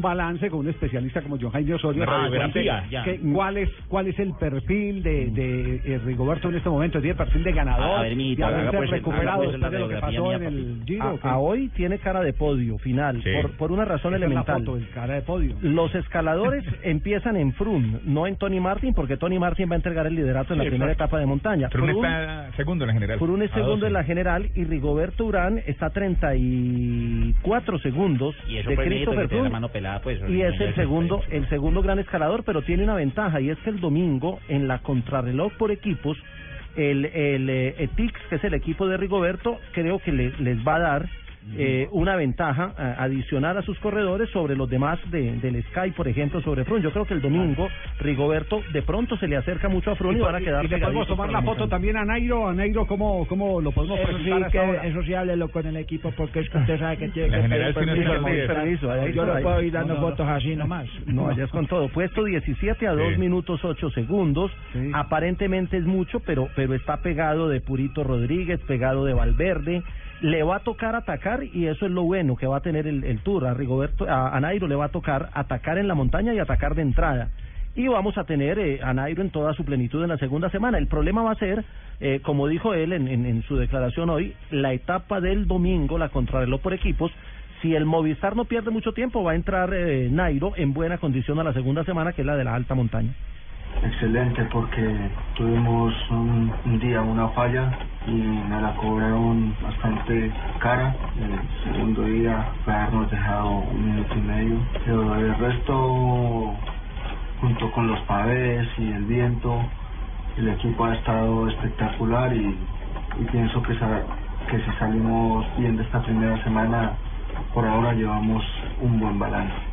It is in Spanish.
Balance con un especialista como John Jaime Osorio. Radiografía, ya. que- ¿cuál, es, ¿Cuál es el perfil de, de eh, Rigoberto en este momento? ¿Tiene perfil de ganador? A ver, mijito, ¿De haga haberse pues el- recuperado haga pues de lo que pasó mía, en el. Giro? A, hoy tiene cara de podio final, Sí. por, por una razón Esa elemental. foto, el cara de podio. Los escaladores empiezan en Froome, no en Tony Martin, porque Tony Martin va a entregar el liderato en la Sí, primera exacto. etapa de montaña. Froome está segundo en la general. Froome es segundo 12. en la general y Rigoberto Urán está a 34 segundos Y eso de Christopher Froome. Pues. Y es el segundo, el segundo gran escalador, pero tiene una ventaja y es que el domingo en la contrarreloj por equipos, el, el eh, ETIX, que es el equipo de Rigoberto, creo que le- les va a dar eh, una ventaja eh, adicional a sus corredores sobre los demás de, del Sky, por ejemplo, sobre Froome. Yo creo que el domingo Rigoberto de pronto se le acerca mucho a Froome y, van a quedar y le podemos tomar la foto también a Nairo. A Nairo, ¿cómo, cómo lo podemos Eso presentar sí, hasta que, ahora? eso sí, háblelo con el equipo porque es que usted sabe que tiene que no permiso. permiso, ahí Yo no ahí. puedo ir dando No, no, no. fotos así nomás. No, allá es con todo. Puesto 17 a 2 Sí. minutos 8 segundos. Sí. Aparentemente es mucho, pero pero está pegado de Purito Rodríguez, pegado de Valverde. Le va a tocar y eso es lo bueno que va a tener el, Tour. A Rigoberto, a, Nairo le va a tocar atacar en la montaña y atacar de entrada. Y vamos a tener eh, a Nairo en toda su plenitud en la segunda semana. El problema va a ser, eh, como dijo él en, su declaración hoy, la etapa del domingo, la contrarreloj por equipos, si el Movistar no pierde mucho tiempo, va a entrar eh, Nairo en buena condición a la segunda semana, que es la de la alta montaña. Excelente porque tuvimos un día una falla y me la cobraron bastante cara. El segundo día fue habernos dejado un minuto y medio. Pero el resto, junto con los pavés y el viento, el equipo ha estado espectacular y, pienso que, que si salimos bien de esta primera semana, por ahora llevamos un buen balance.